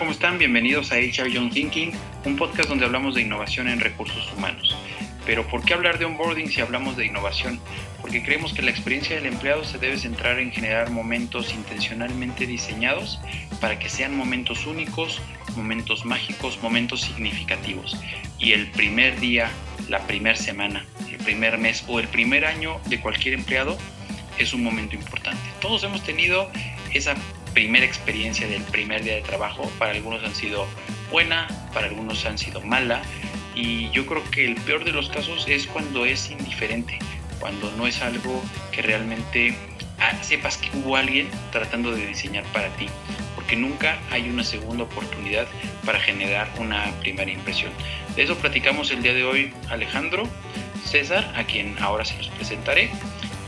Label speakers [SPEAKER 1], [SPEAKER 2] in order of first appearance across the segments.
[SPEAKER 1] ¿cómo están? Bienvenidos a HR Young Thinking, un podcast donde hablamos de innovación en recursos humanos. Pero ¿por qué hablar de onboarding si hablamos de innovación? Porque creemos que la experiencia del empleado se debe centrar en generar momentos intencionalmente diseñados para que sean momentos únicos, momentos mágicos, momentos significativos. Y el primer día, la primera semana, el primer mes o el primer año de cualquier empleado es un momento importante. Todos hemos tenido esa primera experiencia del primer día de trabajo. Para algunos han sido buena, para algunos han sido mala. Y yo creo que el peor de los casos es cuando es indiferente, cuando no es algo que realmente ah, sepas que hubo alguien tratando de diseñar para ti, porque nunca hay una segunda oportunidad para generar una primera impresión. De eso platicamos el día de hoy Alejandro, César, a quien ahora se los presentaré,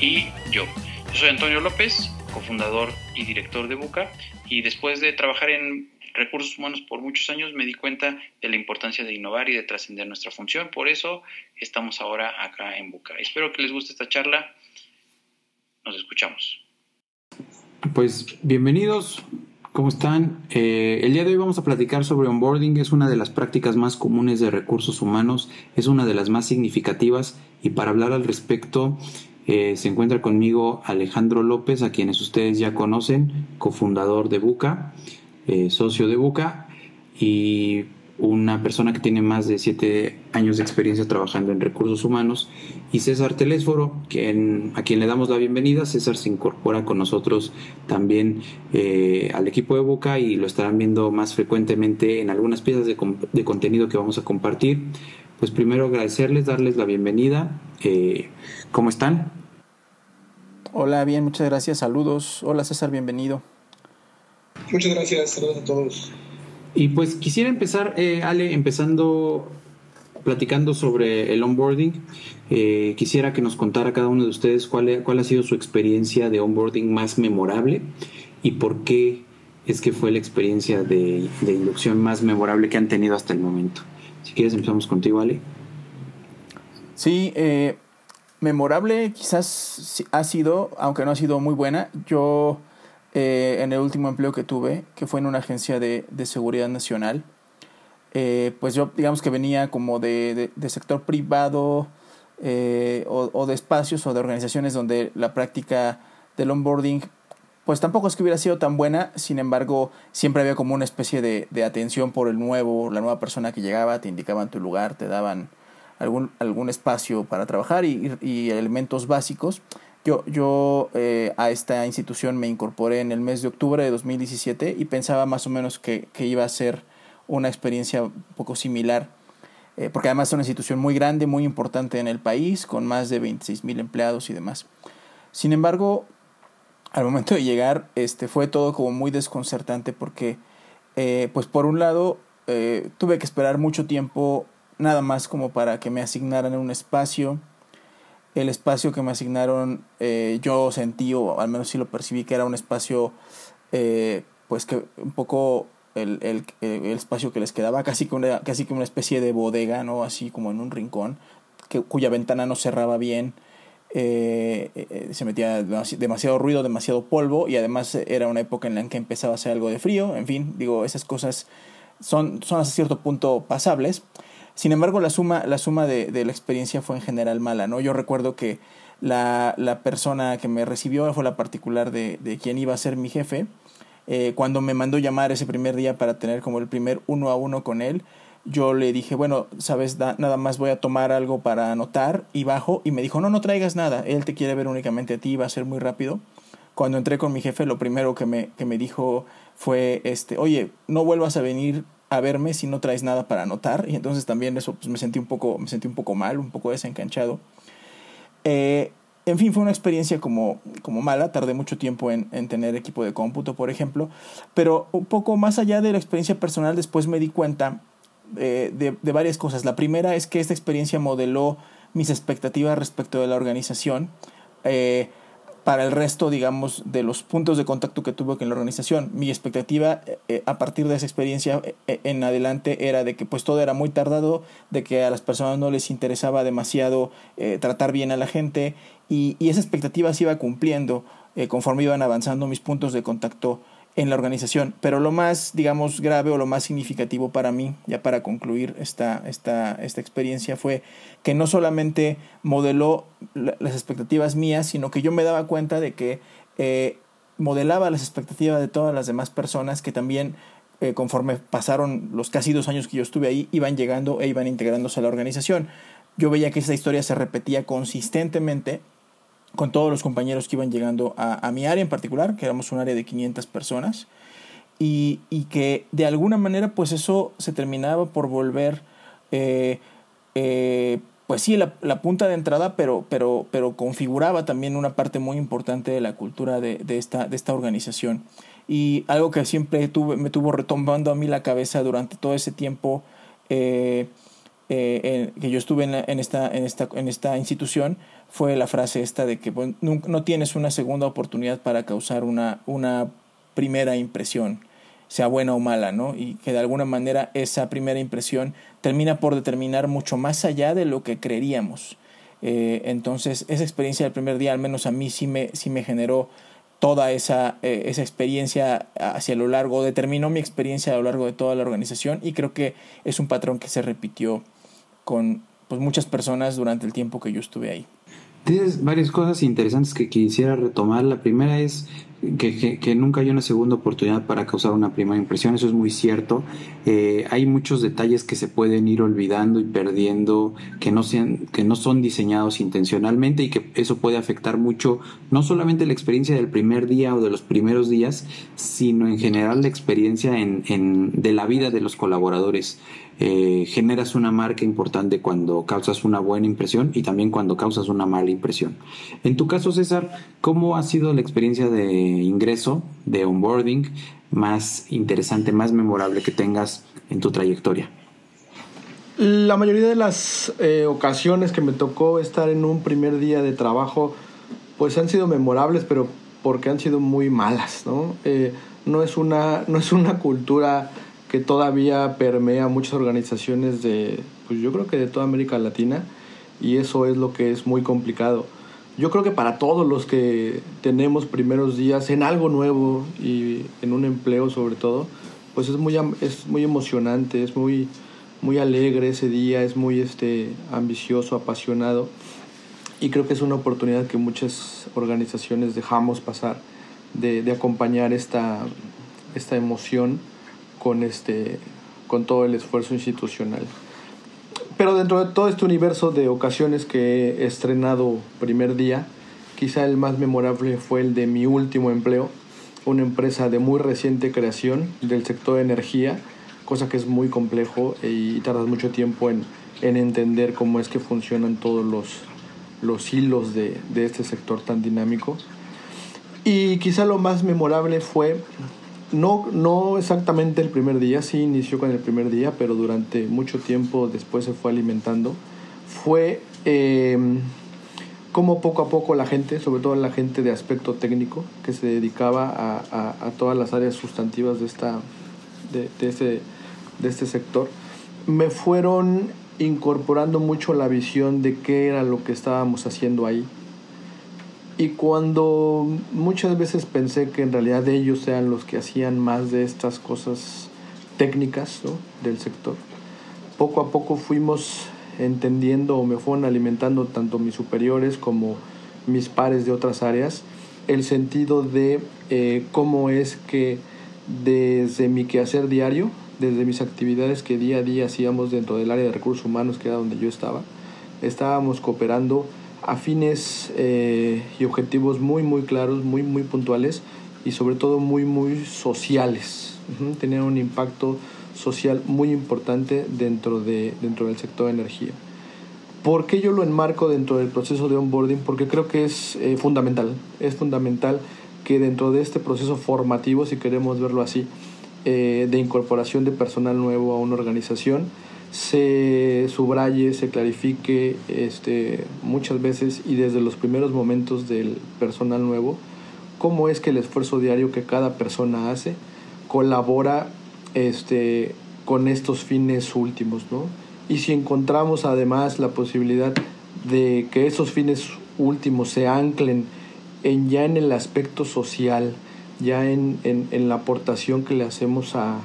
[SPEAKER 1] y yo. Yo soy Antonio López, cofundador y director de Buca, y después de trabajar en recursos humanos por muchos años me di cuenta de la importancia de innovar y de trascender nuestra función. Por eso estamos ahora acá en Buca. Espero que les guste esta charla. Nos escuchamos.
[SPEAKER 2] Pues bienvenidos. ¿Cómo están? Eh, el día de hoy vamos a platicar sobre onboarding. Es una de las prácticas más comunes de recursos humanos. Es una de las más significativas. Y para hablar al respecto, eh, se encuentra conmigo Alejandro López, a quienes ustedes ya conocen, cofundador de Buca, eh, socio de Buca y una persona que tiene más de siete años de experiencia trabajando en recursos humanos, y César Telésforo, a quien le damos la bienvenida. César se incorpora con nosotros también eh, al equipo de Buca y lo estarán viendo más frecuentemente en algunas piezas de contenido que vamos a compartir. Pues primero agradecerles, darles la bienvenida. ¿Cómo están?
[SPEAKER 3] Hola, bien, muchas gracias. Saludos. Hola César, bienvenido.
[SPEAKER 4] Muchas gracias, saludos a todos.
[SPEAKER 2] Y pues quisiera empezar, eh, Ale, empezando platicando sobre el onboarding. Eh, quisiera que nos contara cada uno de ustedes cuál, cuál ha sido su experiencia de onboarding más memorable y por qué es que fue la experiencia de, de inducción más memorable que han tenido hasta el momento. Si quieres, empezamos contigo, Ale.
[SPEAKER 3] Sí, eh, memorable quizás ha sido, aunque no ha sido muy buena, yo eh, en el último empleo que tuve, que fue en una agencia de, de seguridad nacional, eh, pues yo digamos que venía como de, de, sector privado eh, o, o, de espacios o de organizaciones donde la práctica del onboarding pues tampoco es que hubiera sido tan buena, sin embargo siempre había como una especie de, de atención por el nuevo, la nueva persona que llegaba, te indicaban tu lugar, te daban algún, algún espacio para trabajar y, y elementos básicos. Yo, yo eh, a esta institución me incorporé en el mes de octubre de 2017 y pensaba más o menos que, que iba a ser una experiencia un poco similar, eh, porque además es una institución muy grande, muy importante en el país, con más de 26 mil empleados y demás. Sin embargo, al momento de llegar, este, fue todo como muy desconcertante porque, eh, pues por un lado, tuve que esperar mucho tiempo nada más como para que me asignaran un espacio. El espacio que me asignaron eh, yo sentí, o al menos sí lo percibí, que era un espacio, eh, pues que un poco el, el, el, espacio que les quedaba, casi que, una, casi que una especie de bodega, ¿no? Así como en un rincón, que, cuya ventana no cerraba bien. Eh, se metía demasiado ruido, demasiado polvo y además era una época en la que empezaba a hacer algo de frío, en fin, digo, esas cosas son, son hasta cierto punto pasables. Sin embargo, la suma, la suma de, de, la experiencia fue en general mala, ¿no? Yo recuerdo que la, la persona que me recibió fue la particular de, de quien iba a ser mi jefe. Eh, cuando me mandó llamar ese primer día para tener como el primer uno a uno con él, yo le dije, bueno, sabes, da, nada más voy a tomar algo para anotar y bajo y me dijo, no, no traigas nada, él te quiere ver únicamente a ti, va a ser muy rápido. Cuando entré con mi jefe, lo primero que me, que me dijo fue, este, oye, no vuelvas a venir a verme si no traes nada para anotar y entonces también eso pues me sentí un poco me sentí un poco mal un poco desencanchado. Eh, en fin fue una experiencia como, como mala tardé mucho tiempo en, en, tener equipo de cómputo por ejemplo pero un poco más allá de la experiencia personal después me di cuenta eh, de, de varias cosas la primera es que esta experiencia modeló mis expectativas respecto de la organización eh, para el resto, digamos, de los puntos de contacto que tuve con la organización. Mi expectativa eh, a partir de esa experiencia eh, en adelante era de que pues todo era muy tardado, de que a las personas no les interesaba demasiado tratar bien a la gente y esa expectativa se iba cumpliendo conforme iban avanzando mis puntos de contacto en la organización. Pero lo más, digamos, grave o lo más significativo para mí, ya para concluir esta, esta, esta experiencia, fue que no solamente modeló las expectativas mías, sino que yo me daba cuenta de que eh, modelaba las expectativas de todas las demás personas que también eh, conforme pasaron los casi dos años que yo estuve ahí, iban llegando e iban integrándose a la organización. Yo veía que esa historia se repetía consistentemente con todos los compañeros que iban llegando a, mi área en particular, que éramos un área de 500 personas, y, que de alguna manera pues eso se terminaba por volver, eh, eh, pues sí, la, punta de entrada, pero, pero, pero configuraba también una parte muy importante de la cultura de, esta, de esta organización. Y algo que siempre tuve, me tuvo retomando a mí la cabeza durante todo ese tiempo eh, que yo estuve en, esta, en, esta, en esta institución fue la frase esta de que pues, no, tienes una segunda oportunidad para causar una, una primera impresión, sea buena o mala, ¿no? Y que de alguna manera esa primera impresión termina por determinar mucho más allá de lo que creeríamos. Eh, entonces, esa experiencia del primer día, al menos a mí, sí me, sí me generó toda esa, eh, esa experiencia hacia lo largo, determinó mi experiencia a lo largo de toda la organización y creo que es un patrón que se repitió con pues, muchas personas durante el tiempo que yo estuve ahí.
[SPEAKER 2] Tienes varias cosas interesantes que quisiera retomar. La primera es que, nunca hay una segunda oportunidad para causar una primera impresión, eso es muy cierto. Eh, hay muchos detalles que se pueden ir olvidando y perdiendo, que no, sean, que no son diseñados intencionalmente y que eso puede afectar mucho, no solamente la experiencia del primer día o de los primeros días, sino en general la experiencia en, en, de la vida de los colaboradores. Eh, generas una marca importante cuando causas una buena impresión y también cuando causas una mala impresión. En tu caso, César, ¿cómo ha sido la experiencia de ingreso, de onboarding más interesante, más memorable que tengas en tu trayectoria?
[SPEAKER 5] La mayoría de las eh, ocasiones que me tocó estar en un primer día de trabajo, pues han sido memorables, pero porque han sido muy malas, ¿no? Eh, no, es una, no es una cultura que todavía permea muchas organizaciones de, pues yo creo que de toda América Latina, y eso es lo que es muy complicado. Yo creo que para todos los que tenemos primeros días en algo nuevo y en un empleo sobre todo, pues es muy, es muy emocionante, es muy, muy alegre ese día, es muy este, ambicioso, apasionado, y creo que es una oportunidad que muchas organizaciones dejamos pasar de, acompañar esta, esta emoción con, este, con todo el esfuerzo institucional. Pero dentro de todo este universo de ocasiones que he estrenado primer día, quizá el más memorable fue el de mi último empleo, una empresa de muy reciente creación del sector de energía, cosa que es muy complejo y tardas mucho tiempo en, en entender cómo es que funcionan todos los, los hilos de, de este sector tan dinámico. Y quizá lo más memorable fue no, no exactamente el primer día, sí inició con el primer día, pero durante mucho tiempo después se fue alimentando. Fue eh, como poco a poco la gente, sobre todo la gente de aspecto técnico, que se dedicaba a, todas las áreas sustantivas de, esta, de, de, de este sector, me fueron incorporando mucho la visión de qué era lo que estábamos haciendo ahí y cuando muchas veces pensé que en realidad ellos sean los que hacían más de estas cosas técnicas del sector, poco a poco fuimos entendiendo o me fueron alimentando tanto mis superiores como mis pares de otras áreas el sentido de eh, cómo es que desde mi quehacer diario, desde mis actividades que día a día hacíamos dentro del área de recursos humanos, que era donde yo estaba, estábamos cooperando a fines eh, y objetivos muy muy claros, muy muy puntuales y sobre todo muy muy sociales. Tener un impacto social muy importante dentro, de, dentro del sector de energía. ¿Por qué yo lo enmarco dentro del proceso de onboarding? Porque creo que es eh, fundamental. Es fundamental que dentro de este proceso formativo, si queremos verlo así, eh, de incorporación de personal nuevo a una organización, se subraye, se clarifique este, muchas veces y desde los primeros momentos del personal nuevo, cómo es que el esfuerzo diario que cada persona hace colabora este, con estos fines últimos. ¿no? Y si encontramos además la posibilidad de que esos fines últimos se anclen en ya en el aspecto social, ya en, en, la aportación que le hacemos a,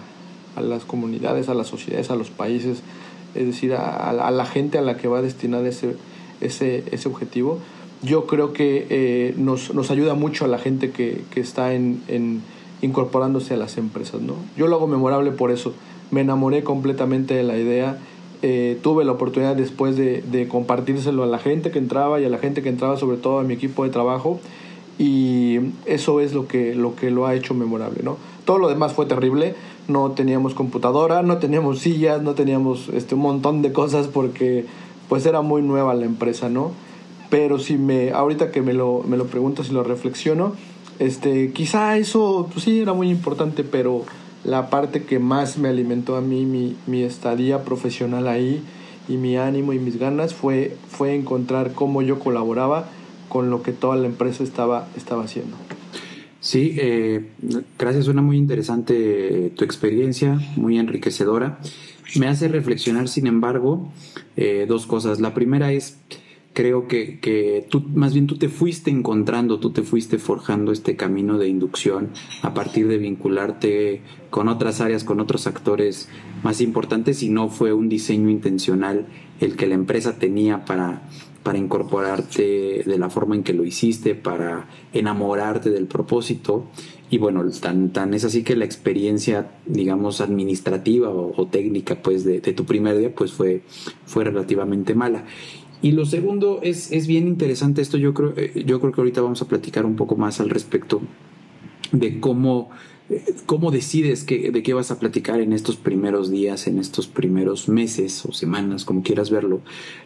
[SPEAKER 5] a, las comunidades, a las sociedades, a los países, es decir, a, la gente a la que va a destinar ese, ese, ese objetivo. Yo creo que eh, nos, nos, ayuda mucho a la gente que, que está en, en, incorporándose a las empresas. ¿no? Yo lo hago memorable por eso. Me enamoré completamente de la idea. Eh, tuve la oportunidad después de, de compartírselo a la gente que entraba y a la gente que entraba, sobre todo a mi equipo de trabajo y eso es lo que, lo que lo ha hecho memorable, ¿no? Todo lo demás fue terrible, no teníamos computadora, no teníamos sillas, no teníamos este, un montón de cosas porque pues era muy nueva la empresa, ¿no? Pero si me, ahorita que me lo, me lo pregunto, si lo reflexiono, este, quizá eso pues sí era muy importante, pero la parte que más me alimentó a mí, mi, mi estadía profesional ahí y mi ánimo y mis ganas fue, fue encontrar cómo yo colaboraba con lo que toda la empresa estaba, estaba haciendo.
[SPEAKER 2] Sí, eh, gracias, suena muy interesante tu experiencia, muy enriquecedora. Me hace reflexionar, sin embargo, eh, dos cosas. La primera es, creo que, que tú, más bien tú te fuiste encontrando, tú te fuiste forjando este camino de inducción a partir de vincularte con otras áreas, con otros actores más importantes y no fue un diseño intencional el que la empresa tenía para para incorporarte de la forma en que lo hiciste, para enamorarte del propósito. Y bueno, tan, tan es así que la experiencia, digamos, administrativa o, técnica, pues, de, tu primer día, pues fue, fue relativamente mala. Y lo segundo es, es bien interesante esto, yo creo, eh, yo creo que ahorita vamos a platicar un poco más al respecto de cómo ¿Cómo decides de qué vas a platicar en estos primeros días, en estos primeros meses o semanas, como quieras verlo?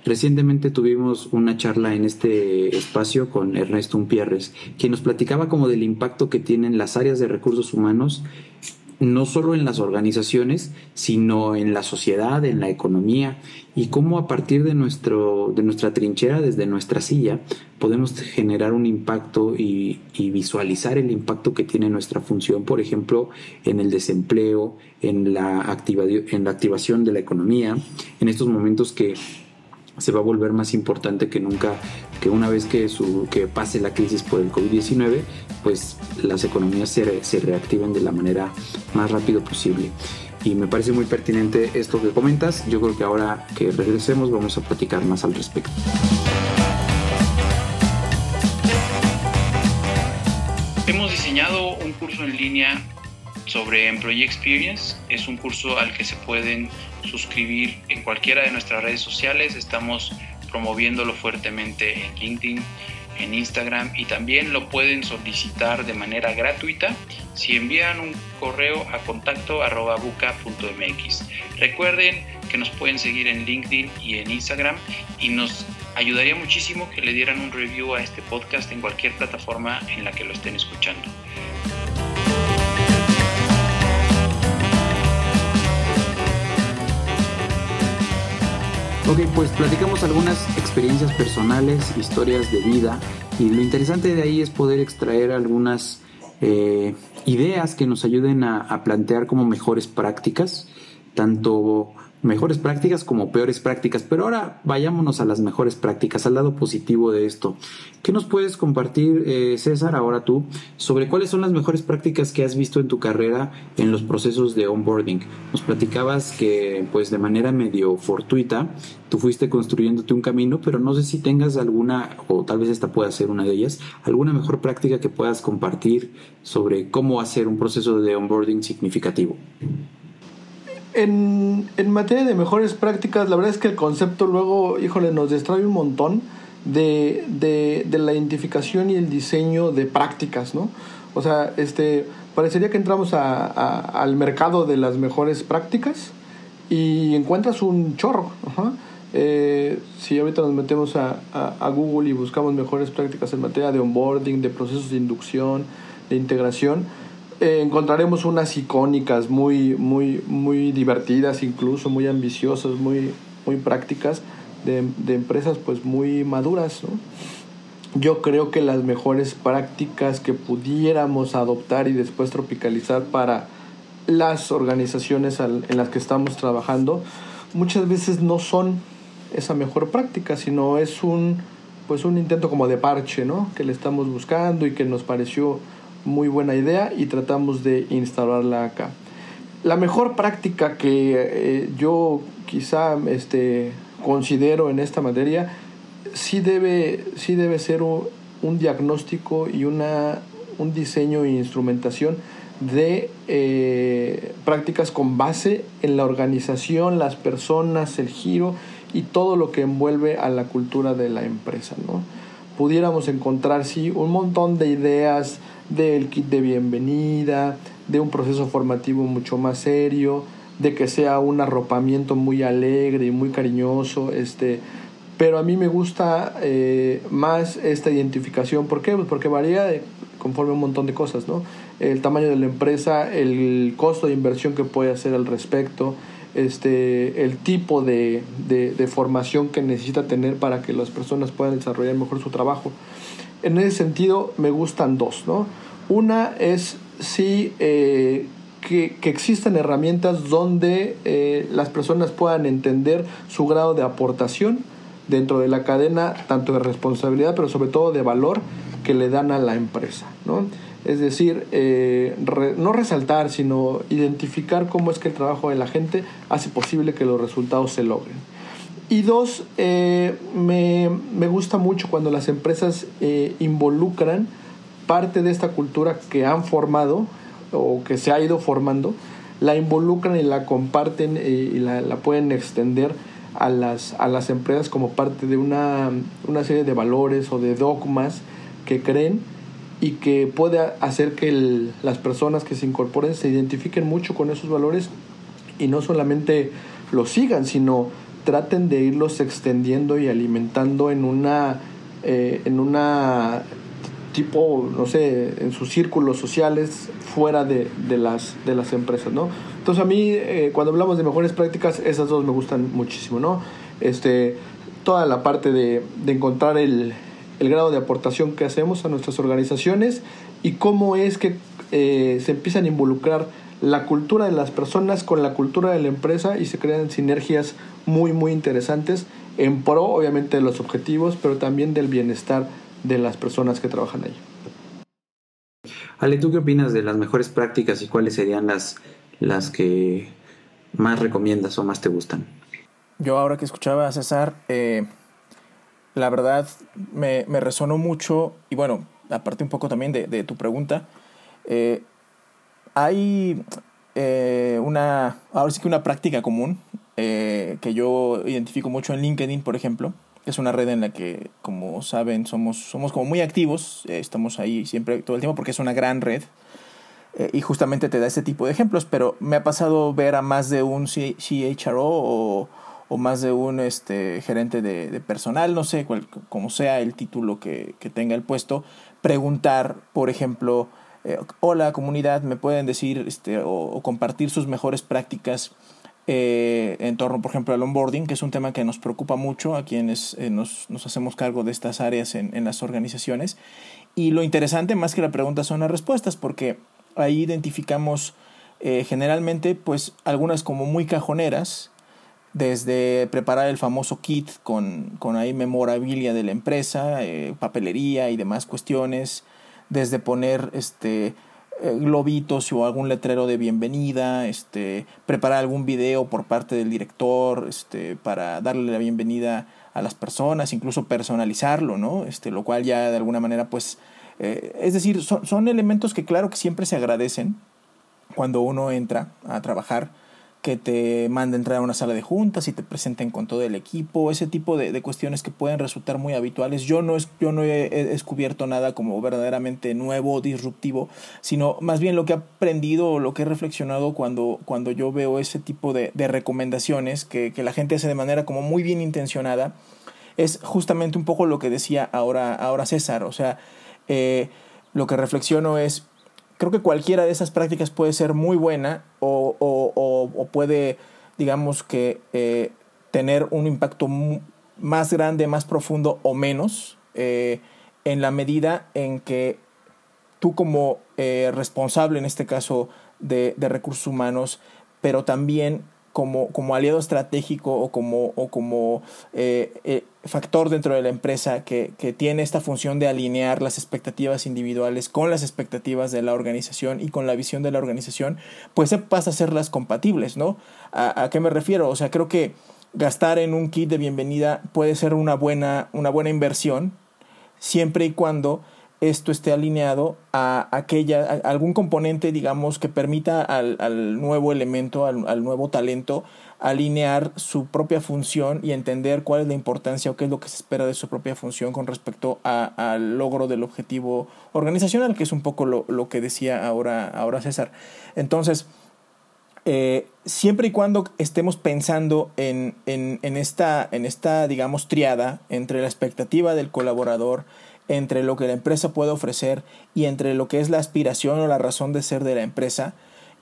[SPEAKER 2] Recientemente tuvimos una charla en este espacio con Ernesto Umpierres, quien nos platicaba como del impacto que tienen las áreas de recursos humanos no solo en las organizaciones, sino en la sociedad, en la economía, y cómo a partir de, nuestro, de nuestra trinchera, desde nuestra silla, podemos generar un impacto y, visualizar el impacto que tiene nuestra función, por ejemplo, en el desempleo, en la, en la activación de la economía, en estos momentos que se va a volver más importante que nunca que una vez que, su, que pase la crisis por el COVID-19, pues las economías se, se reactiven de la manera más rápido posible. Y me parece muy pertinente esto que comentas. Yo creo que ahora que regresemos vamos a platicar más al respecto.
[SPEAKER 1] Hemos diseñado un curso en línea sobre Employee Experience. Es un curso al que se pueden suscribir en cualquiera de nuestras redes sociales. Estamos promoviéndolo fuertemente en LinkedIn, en Instagram y también lo pueden solicitar de manera gratuita si envían un correo a contacto. Recuerden que nos pueden seguir en LinkedIn y en Instagram y nos ayudaría muchísimo que le dieran un review a este podcast en cualquier plataforma en la que lo estén escuchando.
[SPEAKER 2] Ok, pues platicamos algunas experiencias personales, historias de vida y lo interesante de ahí es poder extraer algunas eh, ideas que nos ayuden a, a plantear como mejores prácticas, tanto mejores prácticas como peores prácticas. Pero ahora vayámonos a las mejores prácticas, al lado positivo de esto. ¿Qué nos puedes compartir, eh, César, ahora tú, sobre cuáles son las mejores prácticas que has visto en tu carrera en los procesos de onboarding? Nos platicabas que, pues, de manera medio fortuita, tú fuiste construyéndote un camino, pero no sé si tengas alguna, o tal vez esta pueda ser una de ellas, alguna mejor práctica que puedas compartir sobre cómo hacer un proceso de onboarding significativo.
[SPEAKER 5] En, en, materia de mejores prácticas, la verdad es que el concepto luego, híjole, nos distrae un montón de, de, de, la identificación y el diseño de prácticas, ¿no? O sea, este, parecería que entramos a, al mercado de las mejores prácticas y encuentras un chorro. Eh, si ahorita nos metemos a, a, Google y buscamos mejores prácticas en materia de onboarding, de procesos de inducción, de integración, eh, encontraremos unas icónicas muy, muy, muy divertidas, incluso muy ambiciosas, muy, muy prácticas, de, de empresas pues muy maduras. Yo creo que las mejores prácticas que pudiéramos adoptar y después tropicalizar para las organizaciones en las que estamos trabajando, muchas veces no son esa mejor práctica, sino es un pues un intento como de parche, ¿no? Que le estamos buscando y que nos pareció muy buena idea y tratamos de instalarla acá. La mejor práctica que eh, yo quizá este, considero en esta materia sí debe, sí debe ser un, diagnóstico y una, un diseño e instrumentación de eh, prácticas con base en la organización, las personas, el giro y todo lo que envuelve a la cultura de la empresa. ¿no? Pudiéramos encontrar, sí, un montón de ideas del kit de bienvenida, de un proceso formativo mucho más serio, de que sea un arropamiento muy alegre y muy cariñoso, este, pero a mí me gusta eh, más esta identificación. ¿Por qué? Pues porque varía conforme un montón de cosas, ¿no? El tamaño de la empresa, el costo de inversión que puede hacer al respecto, este, el tipo de, de, formación que necesita tener para que las personas puedan desarrollar mejor su trabajo. En ese sentido, me gustan dos, ¿no? Una es sí eh, que, que, existan herramientas donde eh, las personas puedan entender su grado de aportación dentro de la cadena, tanto de responsabilidad, pero sobre todo de valor que le dan a la empresa. ¿no? Es decir, eh, no resaltar, sino identificar cómo es que el trabajo de la gente hace posible que los resultados se logren. Y dos, eh, me, me, gusta mucho cuando las empresas eh, involucran parte de esta cultura que han formado o que se ha ido formando, la involucran y la comparten y la, la pueden extender a las, a las empresas como parte de una, una serie de valores o de dogmas que creen y que puede hacer que las personas que se incorporen se identifiquen mucho con esos valores y no solamente los sigan, sino traten de irlos extendiendo y alimentando en una, eh, en una tipo, no sé, en sus círculos sociales fuera de, de, las, de las empresas, ¿no? Entonces a mí, eh, cuando hablamos de mejores prácticas, esas dos me gustan muchísimo, ¿no? Este, toda la parte de, de encontrar el, el grado de aportación que hacemos a nuestras organizaciones y cómo es que eh, se empiezan a involucrar la cultura de las personas con la cultura de la empresa y se crean sinergias muy muy interesantes en pro obviamente de los objetivos pero también del bienestar de las personas que trabajan ahí.
[SPEAKER 2] Ale, ¿tú qué opinas de las mejores prácticas y cuáles serían las, las que más recomiendas o más te gustan?
[SPEAKER 3] Yo ahora que escuchaba a César, eh, la verdad me, me, resonó mucho y bueno, aparte un poco también de, de tu pregunta, eh, hay eh, una, ahora sí que una práctica común eh, que yo identifico mucho en LinkedIn, por ejemplo, es una red en la que, como saben, somos, somos como muy activos, estamos ahí siempre, todo el tiempo, porque es una gran red. y justamente te da este tipo de ejemplos, pero me ha pasado ver a más de un CHRO o, o más de un este, gerente de, personal, no sé, cual, como sea el título que, tenga el puesto, preguntar, por ejemplo, eh, hola comunidad, me pueden decir este, o, compartir sus mejores prácticas eh, en torno, por ejemplo, al onboarding, que es un tema que nos preocupa mucho a quienes eh, nos, hacemos cargo de estas áreas en, en las organizaciones. Y lo interesante, más que la pregunta, son las respuestas, porque ahí identificamos generalmente, pues, algunas como muy cajoneras, desde preparar el famoso kit con, con ahí memorabilia de la empresa, eh, papelería y demás cuestiones, desde poner este eh, globitos o algún letrero de bienvenida, este, preparar algún video por parte del director, este, para darle la bienvenida a las personas, incluso personalizarlo, ¿no? Este, lo cual ya de alguna manera, pues, eh, es decir, son, son elementos que claro que siempre se agradecen cuando uno entra a trabajar que te manden entrar a una sala de juntas y te presenten con todo el equipo, ese tipo de, de cuestiones que pueden resultar muy habituales. Yo no, es, yo no he, descubierto nada como verdaderamente nuevo disruptivo, sino más bien lo que he aprendido o lo que he reflexionado cuando, cuando yo veo ese tipo de, de recomendaciones que, que, la gente hace de manera como muy bien intencionada, es justamente un poco lo que decía ahora, ahora César, o sea, eh, lo que reflexiono es creo que cualquiera de esas prácticas puede ser muy buena o, puede, digamos que, eh, tener un impacto más grande, más profundo o menos, eh, en la medida en que tú como eh, responsable, en este caso, de recursos humanos, pero también como, como aliado estratégico o como, o como eh, eh, factor dentro de la empresa que, que, tiene esta función de alinear las expectativas individuales con las expectativas de la organización y con la visión de la organización, pues pasa a serlas compatibles, ¿no? ¿A, a qué me refiero? O sea, creo que gastar en un kit de bienvenida puede ser una buena, una buena inversión siempre y cuando esto esté alineado a aquella, algún componente, digamos, que permita al, al nuevo elemento, al, al, nuevo talento, alinear su propia función y entender cuál es la importancia o qué es lo que se espera de su propia función con respecto al logro del objetivo organizacional, que es un poco lo, lo que decía ahora, ahora César. Entonces, eh, siempre y cuando estemos pensando en, en, en, esta, en esta, digamos, triada entre la expectativa del colaborador, entre lo que la empresa puede ofrecer y entre lo que es la aspiración o la razón de ser de la empresa,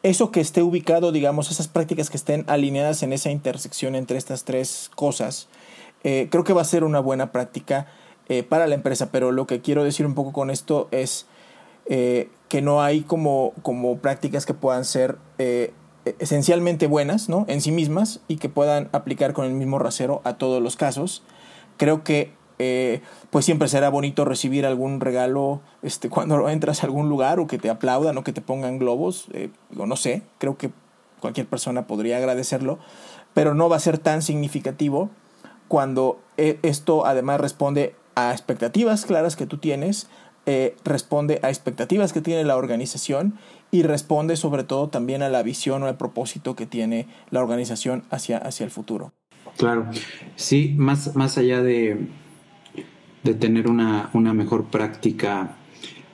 [SPEAKER 3] eso que esté ubicado, digamos, esas prácticas que estén alineadas en esa intersección entre estas tres cosas, eh, creo que va a ser una buena práctica eh, para la empresa. Pero lo que quiero decir un poco con esto es eh, que no hay como, como prácticas que puedan ser esencialmente buenas ¿no? en sí mismas y que puedan aplicar con el mismo rasero a todos los casos. Creo que eh, pues siempre será bonito recibir algún regalo este, cuando entras a algún lugar o que te aplaudan o que te pongan globos, eh, no sé, creo que cualquier persona podría agradecerlo, pero no va a ser tan significativo cuando eh, esto además responde a expectativas claras que tú tienes, responde a expectativas que tiene la organización y responde sobre todo también a la visión o al propósito que tiene la organización hacia, hacia el futuro.
[SPEAKER 2] Claro, sí, más, más allá de, de tener una, una mejor práctica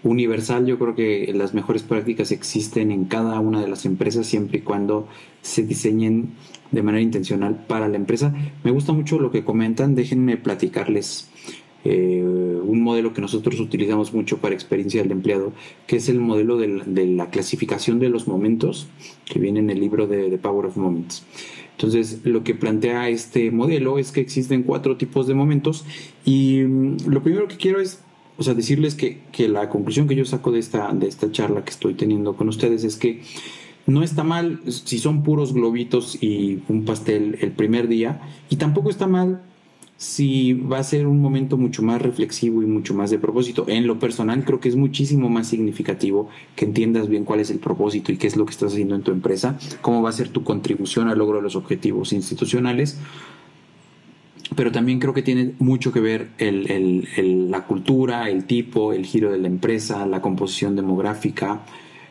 [SPEAKER 2] universal, yo creo que las mejores prácticas existen en cada una de las empresas siempre y cuando se diseñen de manera intencional para la empresa. Me gusta mucho lo que comentan, déjenme platicarles eh, un modelo que nosotros utilizamos mucho para experiencia del empleado, que es el modelo de la, de la clasificación de los momentos que viene en el libro de The Power of Moments. Entonces, lo que plantea este modelo es que existen cuatro tipos de momentos y mm, lo primero que quiero es, o sea, decirles que, que, la conclusión que yo saco de esta, de esta charla que estoy teniendo con ustedes es que no está mal si son puros globitos y un pastel el primer día y tampoco está mal si va a ser un momento mucho más reflexivo y mucho más de propósito. En lo personal creo que es muchísimo más significativo que entiendas bien cuál es el propósito y qué es lo que estás haciendo en tu empresa, cómo va a ser tu contribución al logro de los objetivos institucionales. Pero también creo que tiene mucho que ver el, la cultura, el tipo, el giro de la empresa, la composición demográfica,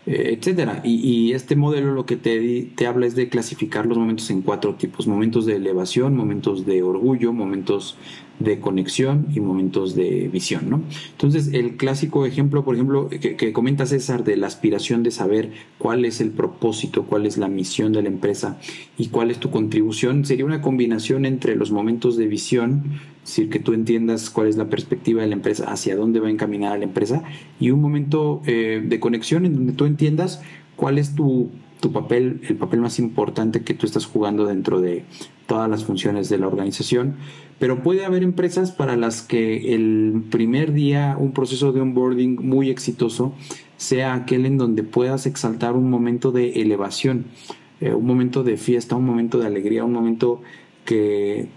[SPEAKER 2] etcétera. Y, este modelo lo que te, te habla es de clasificar los momentos en cuatro tipos: momentos de elevación, momentos de orgullo, momentos de conexión y momentos de visión, ¿no? Entonces, el clásico ejemplo, por ejemplo, que, comenta César de la aspiración de saber cuál es el propósito, cuál es la misión de la empresa y cuál es tu contribución, sería una combinación entre los momentos de visión, es decir, que tú entiendas cuál es la perspectiva de la empresa, hacia dónde va encaminada la empresa, y un momento eh, de conexión en donde tú entiendas cuál es tu, tu papel, el papel más importante que tú estás jugando dentro de todas las funciones de la organización. Pero puede haber empresas para las que el primer día, un proceso de onboarding muy exitoso, sea aquel en donde puedas exaltar un momento de elevación, eh, un momento de fiesta, un momento de alegría, un momento que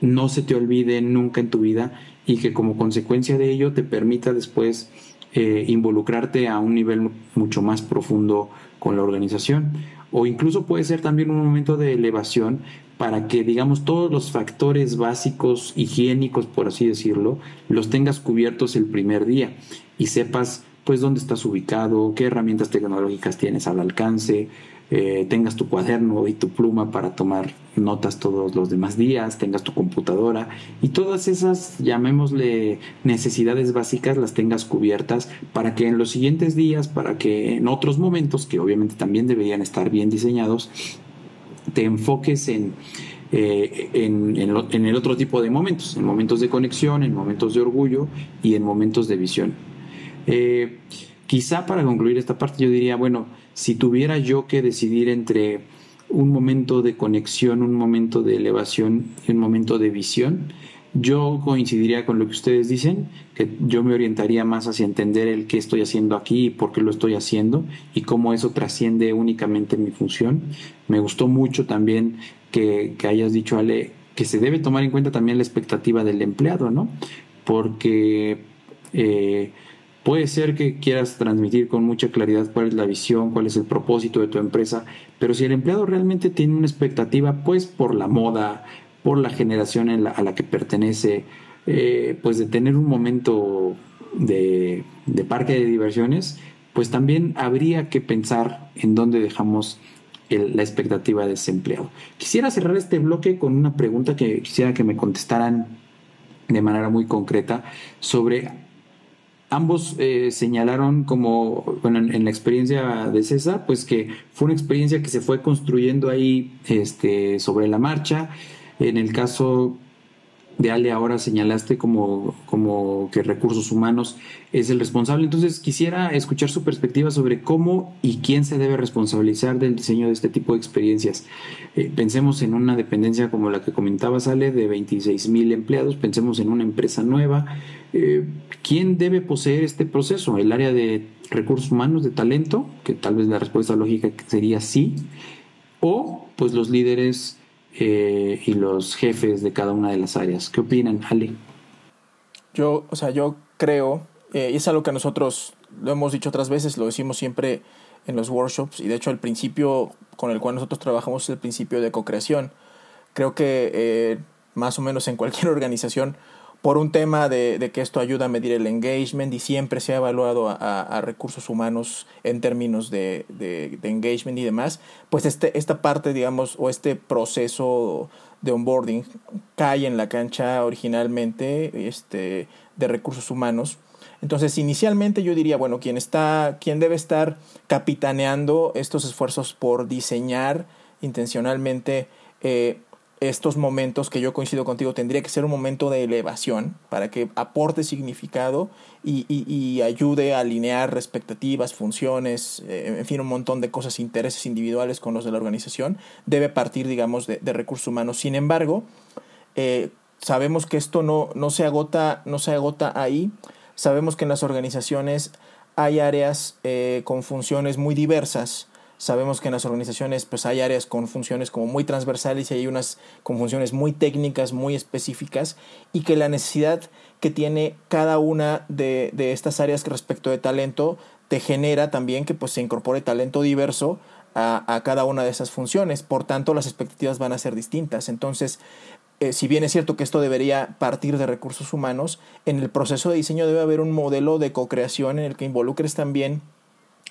[SPEAKER 2] no se te olvide nunca en tu vida y que como consecuencia de ello te permita después eh, involucrarte a un nivel mucho más profundo con la organización. O incluso puede ser también un momento de elevación para que, digamos, todos los factores básicos, higiénicos, por así decirlo, los tengas cubiertos el primer día y sepas, pues, dónde estás ubicado, qué herramientas tecnológicas tienes al alcance, eh, tengas tu cuaderno y tu pluma para tomar notas todos los demás días, tengas tu computadora y todas esas, llamémosle necesidades básicas, las tengas cubiertas para que en los siguientes días, para que en otros momentos, que obviamente también deberían estar bien diseñados, te enfoques en, eh, en, el otro tipo de momentos, en momentos de conexión, en momentos de orgullo y en momentos de visión. Eh, quizá para concluir esta parte yo diría, bueno, si tuviera yo que decidir entre un momento de conexión, un momento de elevación y un momento de visión, Yo coincidiría con lo que ustedes dicen, que yo me orientaría más hacia entender el qué estoy haciendo aquí y por qué lo estoy haciendo y cómo eso trasciende únicamente mi función. Me gustó mucho también que, hayas dicho, Ale, que se debe tomar en cuenta también la expectativa del empleado, ¿no? Porque eh, puede ser que quieras transmitir con mucha claridad cuál es la visión, cuál es el propósito de tu empresa, pero si el empleado realmente tiene una expectativa, pues por la moda, por la generación a la que pertenece, eh, pues de tener un momento de, parque de diversiones, pues también habría que pensar en dónde dejamos la expectativa de ese empleado. Quisiera cerrar este bloque con una pregunta que quisiera que me contestaran de manera muy concreta sobre ambos eh, señalaron como, bueno, en, la experiencia de César, pues que fue una experiencia que se fue construyendo ahí este, sobre la marcha, en el caso de Ale ahora señalaste como, como que recursos humanos es el responsable. Entonces quisiera escuchar su perspectiva sobre cómo y quién se debe responsabilizar del diseño de este tipo de experiencias. Eh, pensemos en una dependencia como la que comentaba Ale de 26 mil empleados, pensemos en una empresa nueva. Eh, ¿Quién debe poseer este proceso? ¿El área de recursos humanos, de talento? Que tal vez la respuesta lógica sería sí. O pues los líderes eh, y los jefes de cada una de las áreas. ¿Qué opinan, Ali?
[SPEAKER 3] Yo, o sea, yo creo, eh, y es algo que nosotros lo hemos dicho otras veces, lo decimos siempre en los workshops, y de hecho el principio con el cual nosotros trabajamos es el principio de co-creación. Creo que eh, más o menos en cualquier organización por un tema de, que esto ayuda a medir el engagement y siempre se ha evaluado a, recursos humanos en términos de, engagement y demás, pues este, esta parte, digamos, o este proceso de onboarding cae en la cancha originalmente este, de recursos humanos. Entonces, inicialmente yo diría, bueno, quien, está, quien debe estar capitaneando estos esfuerzos por diseñar intencionalmente eh, estos momentos que yo coincido contigo tendría que ser un momento de elevación para que aporte significado y, y, ayude a alinear expectativas, funciones, eh, en fin, un montón de cosas, intereses individuales con los de la organización, debe partir, digamos, de, recursos humanos. Sin embargo, eh, sabemos que esto no, no, se agota, no se agota ahí. Sabemos que en las organizaciones hay áreas eh, con funciones muy diversas Sabemos que en las organizaciones pues hay áreas con funciones como muy transversales y hay unas con funciones muy técnicas, muy específicas y que la necesidad que tiene cada una de, de estas áreas respecto de talento te genera también que pues se incorpore talento diverso a, a, cada una de esas funciones. Por tanto, las expectativas van a ser distintas. Entonces, eh, si bien es cierto que esto debería partir de recursos humanos, en el proceso de diseño debe haber un modelo de co-creación en el que involucres también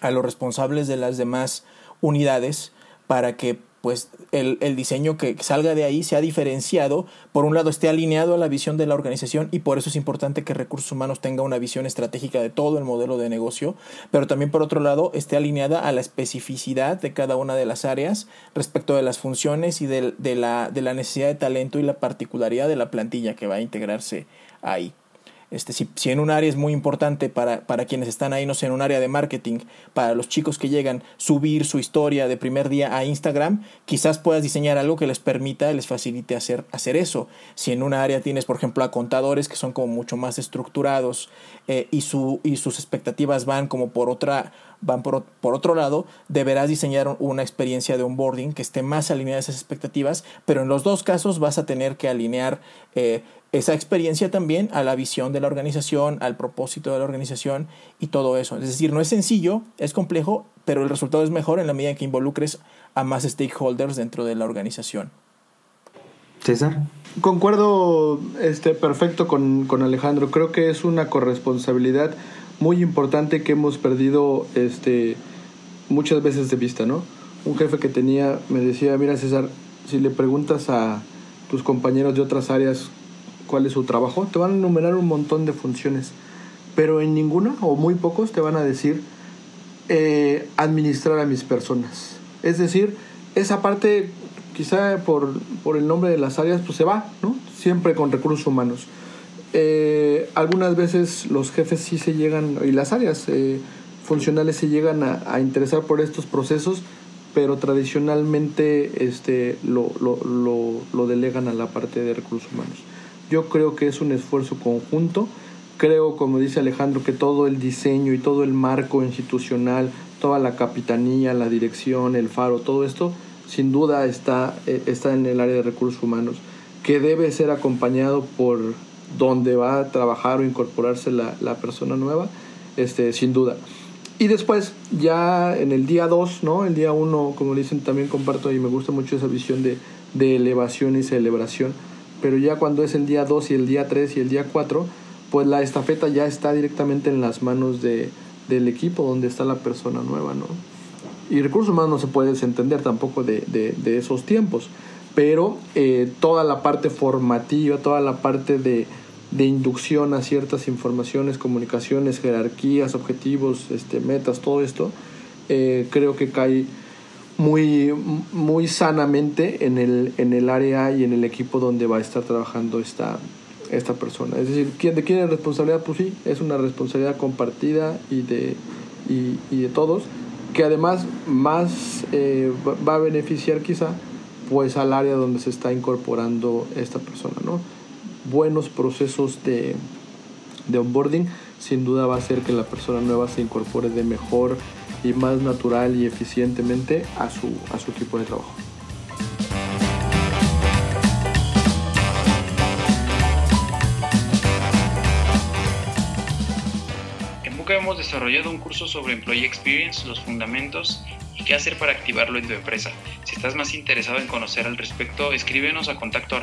[SPEAKER 3] a los responsables de las demás unidades para que pues el, el, diseño que salga de ahí sea diferenciado, por un lado esté alineado a la visión de la organización y por eso es importante que recursos humanos tenga una visión estratégica de todo el modelo de negocio, pero también por otro lado esté alineada a la especificidad de cada una de las áreas respecto de las funciones y de, la, de la necesidad de talento y la particularidad de la plantilla que va a integrarse ahí. Este, si, si, en un área es muy importante para, para, quienes están ahí, no sé, en un área de marketing, para los chicos que llegan, subir su historia de primer día a Instagram, quizás puedas diseñar algo que les permita, les facilite hacer, hacer eso. Si en un área tienes, por ejemplo, a contadores que son como mucho más estructurados eh, y, su, y sus expectativas van como por otra van por, por, otro lado, deberás diseñar una experiencia de onboarding que esté más alineada a esas expectativas, pero en los dos casos vas a tener que alinear eh, esa experiencia también a la visión de la organización, al propósito de la organización y todo eso. Es decir, no es sencillo, es complejo, pero el resultado es mejor en la medida en que involucres a más stakeholders dentro de la organización.
[SPEAKER 2] César.
[SPEAKER 5] Concuerdo este, perfecto con, con Alejandro. Creo que es una corresponsabilidad muy importante que hemos perdido este, muchas veces de vista, ¿no? Un jefe que tenía me decía, mira César, si le preguntas a tus compañeros de otras áreas cuál es su trabajo, te van a enumerar un montón de funciones, pero en ninguna o muy pocos te van a decir eh, administrar a mis personas. Es decir, esa parte, quizá por, por, el nombre de las áreas, pues se va, ¿no? Siempre con recursos humanos. Eh, algunas veces los jefes sí se llegan, y las áreas eh, funcionales se llegan a, a, interesar por estos procesos, pero tradicionalmente este, lo, lo, lo, lo delegan a la parte de recursos humanos. Yo creo que es un esfuerzo conjunto. Creo, como dice Alejandro, que todo el diseño y todo el marco institucional, toda la capitanía, la dirección, el faro, todo esto, sin duda está, eh, está en el área de recursos humanos, que debe ser acompañado por donde va a trabajar o incorporarse la, la persona nueva, este, sin duda. Y después, ya en el día 2, ¿no? El día 1, como dicen, también comparto y me gusta mucho esa visión de, de elevación y celebración. Pero ya cuando es el día 2 y el día 3 y el día 4, pues la estafeta ya está directamente en las manos de, del equipo donde está la persona nueva, ¿no? Y recursos humanos no se puede desentender tampoco de, de, esos tiempos, pero eh, toda la parte formativa, toda la parte de, de inducción a ciertas informaciones, comunicaciones, jerarquías, objetivos, este, metas, todo esto, eh, creo que cae muy, muy sanamente en el, en el área y en el equipo donde va a estar trabajando esta, esta persona. Es decir, ¿de quién es responsabilidad? Pues sí, es una responsabilidad compartida y de, y, de todos, que además más eh, va a beneficiar quizá pues al área donde se está incorporando esta persona, ¿no? Buenos procesos de, de onboarding sin duda va a hacer que la persona nueva se incorpore de mejor y más natural y eficientemente a su, a su equipo de trabajo.
[SPEAKER 1] En Buca hemos desarrollado un curso sobre Employee Experience, los fundamentos y qué hacer para activarlo en tu empresa. Si estás más interesado en conocer al respecto, escríbenos a contacto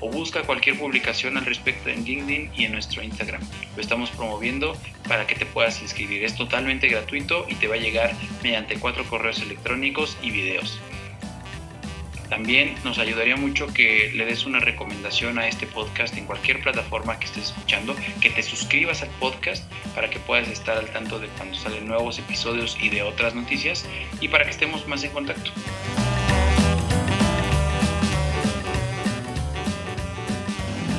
[SPEAKER 1] o busca cualquier publicación al respecto en LinkedIn y en nuestro Instagram. Lo estamos promoviendo para que te puedas inscribir. Es totalmente gratuito y te va a llegar mediante cuatro correos electrónicos y videos. También nos ayudaría mucho que le des una recomendación a este podcast en cualquier plataforma que estés escuchando, que te suscribas al podcast para que puedas estar al tanto de cuando salen nuevos episodios y de otras noticias y para que estemos más en contacto.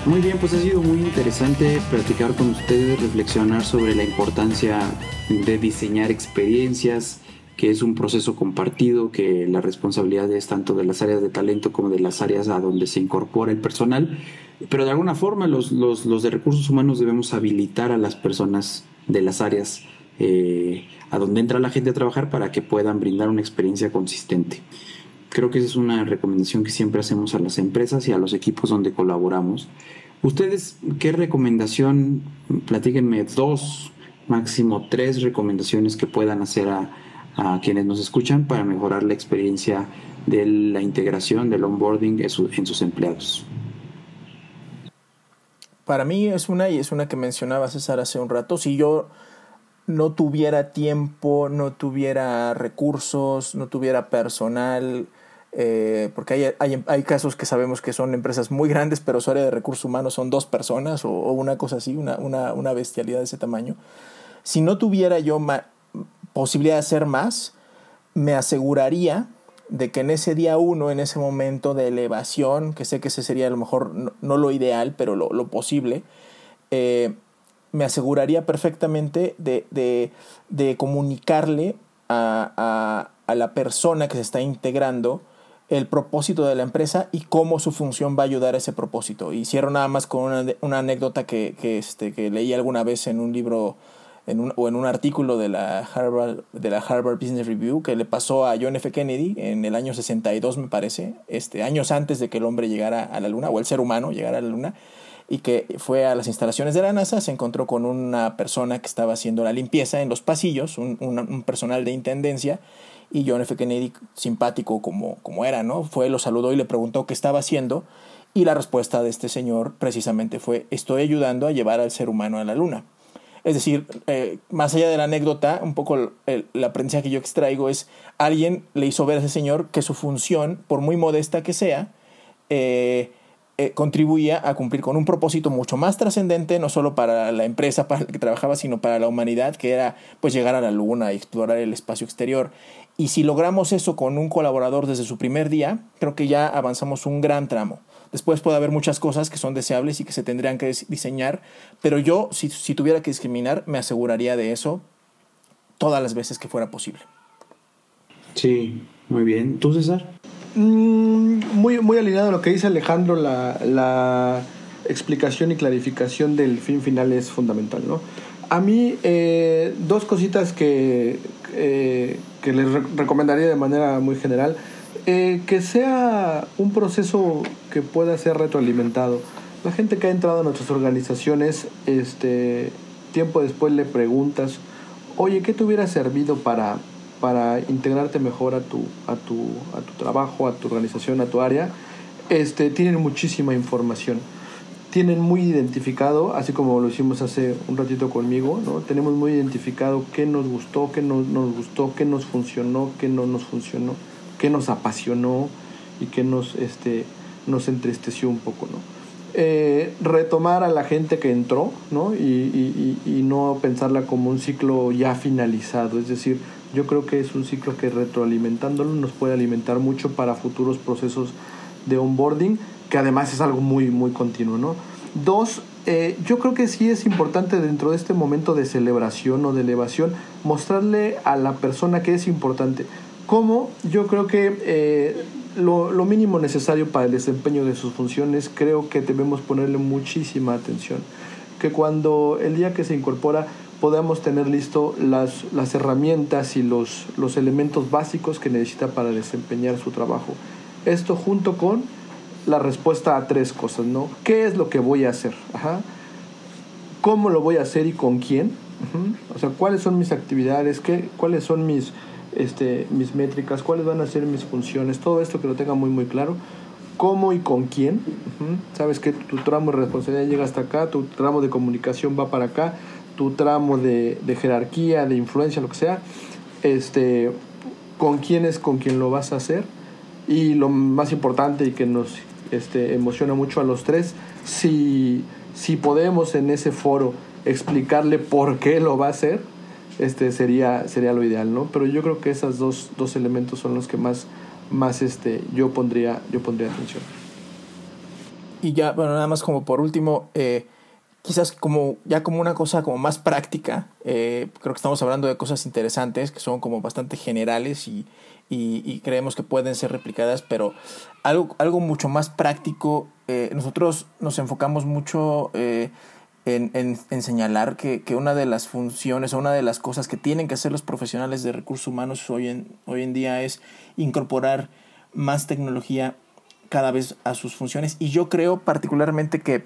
[SPEAKER 2] Muy bien, pues ha sido muy interesante platicar con ustedes, reflexionar sobre la importancia de diseñar experiencias, que es un proceso compartido, que la responsabilidad es tanto de las áreas de talento como de las áreas a donde se incorpora el personal, pero de alguna forma los, los, los de recursos humanos debemos habilitar a las personas de las áreas eh, a donde entra la gente a trabajar para que puedan brindar una experiencia consistente. Creo que esa es una recomendación que siempre hacemos a las empresas y a los equipos donde colaboramos. Ustedes, ¿qué recomendación? Platíquenme dos, máximo tres recomendaciones que puedan hacer a, a quienes nos escuchan para mejorar la experiencia de la integración, del onboarding en, su, en sus empleados.
[SPEAKER 3] Para mí es una y es una que mencionaba César hace un rato. Si yo no tuviera tiempo, no tuviera recursos, no tuviera personal, eh, porque hay, hay, hay, casos que sabemos que son empresas muy grandes, pero su área de recursos humanos son dos personas o, una cosa así, una, una, una, bestialidad de ese tamaño. Si no tuviera yo posibilidad de hacer más, me aseguraría de que en ese día uno, en ese momento de elevación, que sé que ese sería a lo mejor no, lo ideal, pero lo, lo posible, eh, me aseguraría perfectamente de, de, de comunicarle a, a, a, la persona que se está integrando el propósito de la empresa y cómo su función va a ayudar a ese propósito. Y cierro nada más con una, una anécdota que, que, este, que leí alguna vez en un libro en un, o en un artículo de la, Harvard, de la Harvard Business Review que le pasó a John F. Kennedy en el año 62, me parece, este, años antes de que el hombre llegara a la Luna, o el ser humano llegara a la Luna, y que fue a las instalaciones de la NASA, se encontró con una persona que estaba haciendo la limpieza en los pasillos, un, un, personal de intendencia, y John F. Kennedy, simpático como, como era, ¿no? Fue, lo saludó y le preguntó qué estaba haciendo, y la respuesta de este señor precisamente fue, estoy ayudando a llevar al ser humano a la Luna. Es decir, eh, más allá de la anécdota, un poco el, el, la aprendizaje que yo extraigo es, alguien le hizo ver a ese señor que su función, por muy modesta que sea, eh, eh, contribuía a cumplir con un propósito mucho más trascendente, no solo para la empresa para la que trabajaba, sino para la humanidad, que era pues llegar a la luna y explorar el espacio exterior. Y si logramos eso con un colaborador desde su primer día, creo que ya avanzamos un gran tramo. Después puede haber muchas cosas que son deseables y que se tendrían que diseñar, pero yo, si, si tuviera que discriminar, me aseguraría de eso todas las veces que fuera posible.
[SPEAKER 2] Sí, muy bien. ¿Tú, César?
[SPEAKER 5] Mm, muy, muy alineado a lo que dice Alejandro, la, la, explicación y clarificación del fin final es fundamental, ¿no? A mí, eh, dos cositas que, eh, que les recomendaría de manera muy general. Eh, que sea un proceso que pueda ser retroalimentado. La gente que ha entrado a nuestras organizaciones, este, tiempo después le preguntas, oye, ¿qué te hubiera servido para, para integrarte mejor a tu, a, tu, a tu trabajo, a tu organización, a tu área? Este, tienen muchísima información. Tienen muy identificado, así como lo hicimos hace un ratito conmigo, ¿no? tenemos muy identificado qué nos gustó, qué no nos gustó, qué nos funcionó, qué no nos funcionó, qué nos apasionó y qué nos, este, nos entristeció un poco. ¿no? Eh, retomar a la gente que entró ¿no? Y, y, no pensarla como un ciclo ya finalizado. Es decir, yo creo que es un ciclo que retroalimentándolo nos puede alimentar mucho para futuros procesos de onboarding, que además es algo muy, muy continuo. ¿no? Dos, eh, yo creo que sí es importante dentro de este momento de celebración o de elevación mostrarle a la persona que es importante. Como yo creo que eh, lo, lo, mínimo necesario para el desempeño de sus funciones, creo que debemos ponerle muchísima atención. Que cuando el día que se incorpora podamos tener listo las, las herramientas y los, los elementos básicos que necesita para desempeñar su trabajo. Esto junto con la respuesta a tres cosas, ¿no? ¿Qué es lo que voy a hacer? Ajá. ¿Cómo lo voy a hacer y con quién? O sea, ¿cuáles son mis actividades? ¿Qué, ¿Cuáles son mis, este, mis métricas, cuáles van a ser mis funciones, todo esto que lo tenga muy muy claro, cómo y con quién, sabes que tu tramo de responsabilidad llega hasta acá, tu tramo de comunicación va para acá, tu tramo de, de jerarquía, de influencia, lo que sea, este, con quién es con quién lo vas a hacer y lo más importante y que nos este, emociona mucho a los tres, si, si podemos en ese foro explicarle por qué lo va a hacer, este sería, sería lo ideal, ¿no? Pero yo creo que esos dos, dos elementos son los que más, más este, yo, pondría, yo pondría atención.
[SPEAKER 3] Y ya, bueno, nada más como por último, eh, quizás como ya como una cosa como más práctica, eh, creo que estamos hablando de cosas interesantes que son como bastante generales y, y, creemos que pueden ser replicadas, pero algo, algo mucho más práctico, eh, nosotros nos enfocamos mucho en, en, señalar que, que, una de las funciones o una de las cosas que tienen que hacer los profesionales de recursos humanos hoy en, hoy en día es incorporar más tecnología cada vez a sus funciones. Y yo creo particularmente que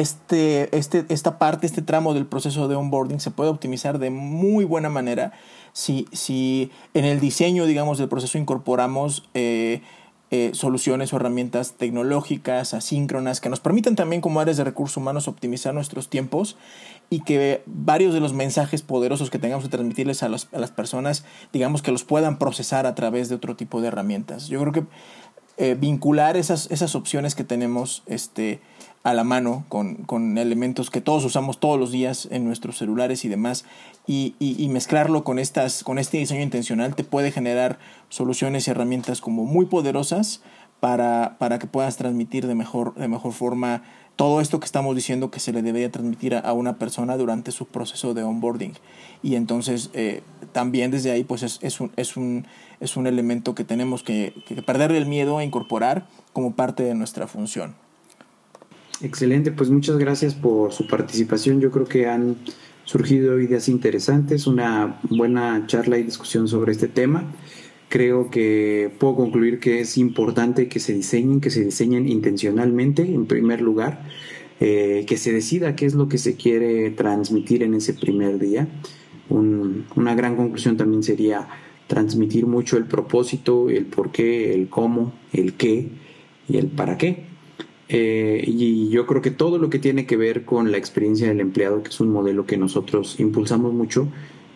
[SPEAKER 3] este, este, esta parte, este tramo del proceso de onboarding se puede optimizar de muy buena manera si, si en el diseño, digamos, del proceso incorporamos... Eh, eh, soluciones o herramientas tecnológicas, asíncronas, que nos permitan también como áreas de recursos humanos optimizar nuestros tiempos y que varios de los mensajes poderosos que tengamos que transmitirles a, a las personas, digamos que los puedan procesar a través de otro tipo de herramientas. Yo creo que eh, vincular esas, esas opciones que tenemos este, a la mano con, con, elementos que todos usamos todos los días en nuestros celulares y demás y, y, mezclarlo con, estas, con este diseño intencional te puede generar soluciones y herramientas como muy poderosas para, para que puedas transmitir de mejor, de mejor forma todo esto que estamos diciendo que se le debería transmitir a, una persona durante su proceso de onboarding. Y entonces eh, también desde ahí pues es, es, un, es, un, es un elemento que tenemos que, que perderle el miedo a incorporar como parte de nuestra función.
[SPEAKER 2] Excelente, pues muchas gracias por su participación. Yo creo que han surgido ideas interesantes, una buena charla y discusión sobre este tema. Creo que puedo concluir que es importante que se diseñen, que se diseñen intencionalmente en primer lugar, eh, que se decida qué es lo que se quiere transmitir en ese primer día. una gran conclusión también sería transmitir mucho el propósito, el por qué, el cómo, el qué y el para qué. Eh, y yo creo que todo lo que tiene que ver con la experiencia del empleado, que es un modelo que nosotros impulsamos mucho,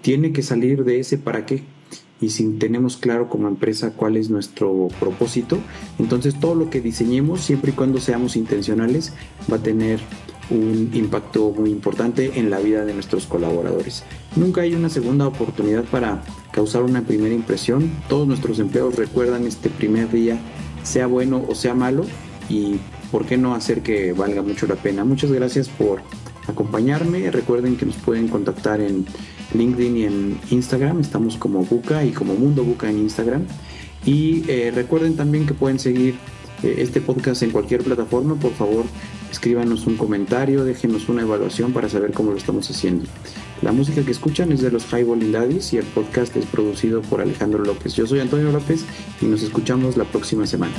[SPEAKER 2] tiene que salir de ese para qué. Y si tenemos claro como empresa cuál es nuestro propósito, entonces todo lo que diseñemos, siempre y cuando seamos intencionales, va a tener un impacto muy importante en la vida de nuestros colaboradores. Nunca hay una segunda oportunidad para causar una primera impresión. Todos nuestros empleados recuerdan este primer día, sea bueno o sea malo, y ¿por qué no hacer que valga mucho la pena? Muchas gracias por acompañarme. Recuerden que nos pueden contactar en LinkedIn y en Instagram. Estamos como Buca y como Mundo Buca en Instagram. Y eh, recuerden también que pueden seguir eh, este podcast en cualquier plataforma. Por favor, escríbanos un comentario, déjenos una evaluación para saber cómo lo estamos haciendo. La música que escuchan es de los Highball Daddies y el podcast es producido por Alejandro López. Yo soy Antonio López y nos escuchamos la próxima semana.